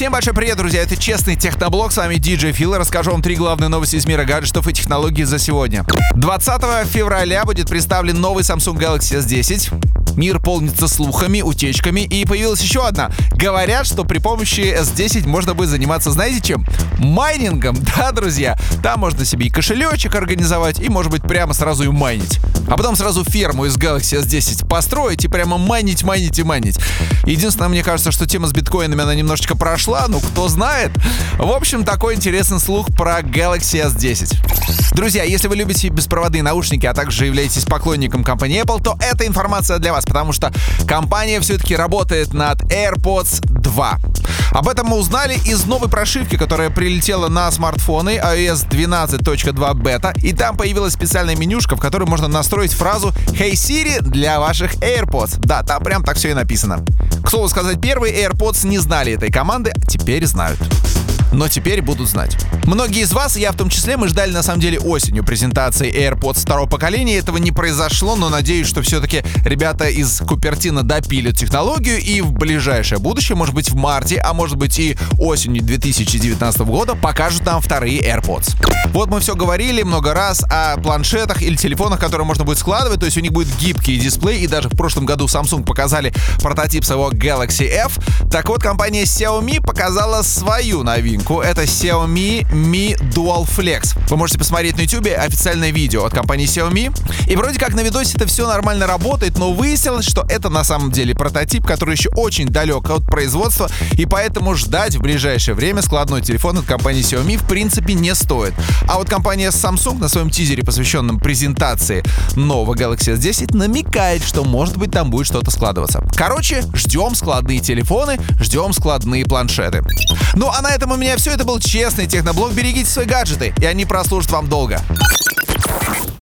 Всем большой привет, друзья! Это Честный Техноблог, с вами DJ Фил. Расскажу вам три главные новости из мира гаджетов и технологий за сегодня. 20 февраля будет представлен новый Samsung Galaxy S10. Мир полнится слухами, утечками, и появилась еще одна. Говорят, что при помощи S10 можно будет заниматься, знаете чем? Майнингом, да, друзья? Там можно себе и кошелечек организовать, и, может быть, прямо сразу и майнить. А потом сразу ферму из Galaxy S10 построить и прямо майнить, майнить и майнить. Единственное, мне кажется, что тема с биткоинами, она немножечко прошла, ну кто знает. В общем, такой интересный слух про Galaxy S10. Друзья, если вы любите беспроводные наушники, а также являетесь поклонником компании Apple, то эта информация для вас, потому что компания все-таки работает над AirPods 2. Об этом мы узнали из новой прошивки, которая прилетела на смартфоны iOS 12.2 бета, и там появилась специальная менюшка, в которой можно настроить фразу «Hey Siri» для ваших AirPods. Да, там прям так все и написано. К слову сказать, первые AirPods не знали этой команды, а теперь знают но теперь будут знать. Многие из вас, я в том числе, мы ждали на самом деле осенью презентации AirPods второго поколения. Этого не произошло, но надеюсь, что все-таки ребята из Купертина допилят технологию и в ближайшее будущее, может быть в марте, а может быть и осенью 2019 года покажут нам вторые AirPods. Вот мы все говорили много раз о планшетах или телефонах, которые можно будет складывать, то есть у них будет гибкий дисплей, и даже в прошлом году Samsung показали прототип своего Galaxy F. Так вот, компания Xiaomi показала свою новинку новинку. Это Xiaomi Mi Dual Flex. Вы можете посмотреть на YouTube официальное видео от компании Xiaomi. И вроде как на видосе это все нормально работает, но выяснилось, что это на самом деле прототип, который еще очень далек от производства, и поэтому ждать в ближайшее время складной телефон от компании Xiaomi в принципе не стоит. А вот компания Samsung на своем тизере, посвященном презентации нового Galaxy S10, намекает, что может быть там будет что-то складываться. Короче, ждем складные телефоны, ждем складные планшеты. Ну а на этом у меня все. Это был честный техноблог. Берегите свои гаджеты, и они прослужат вам долго.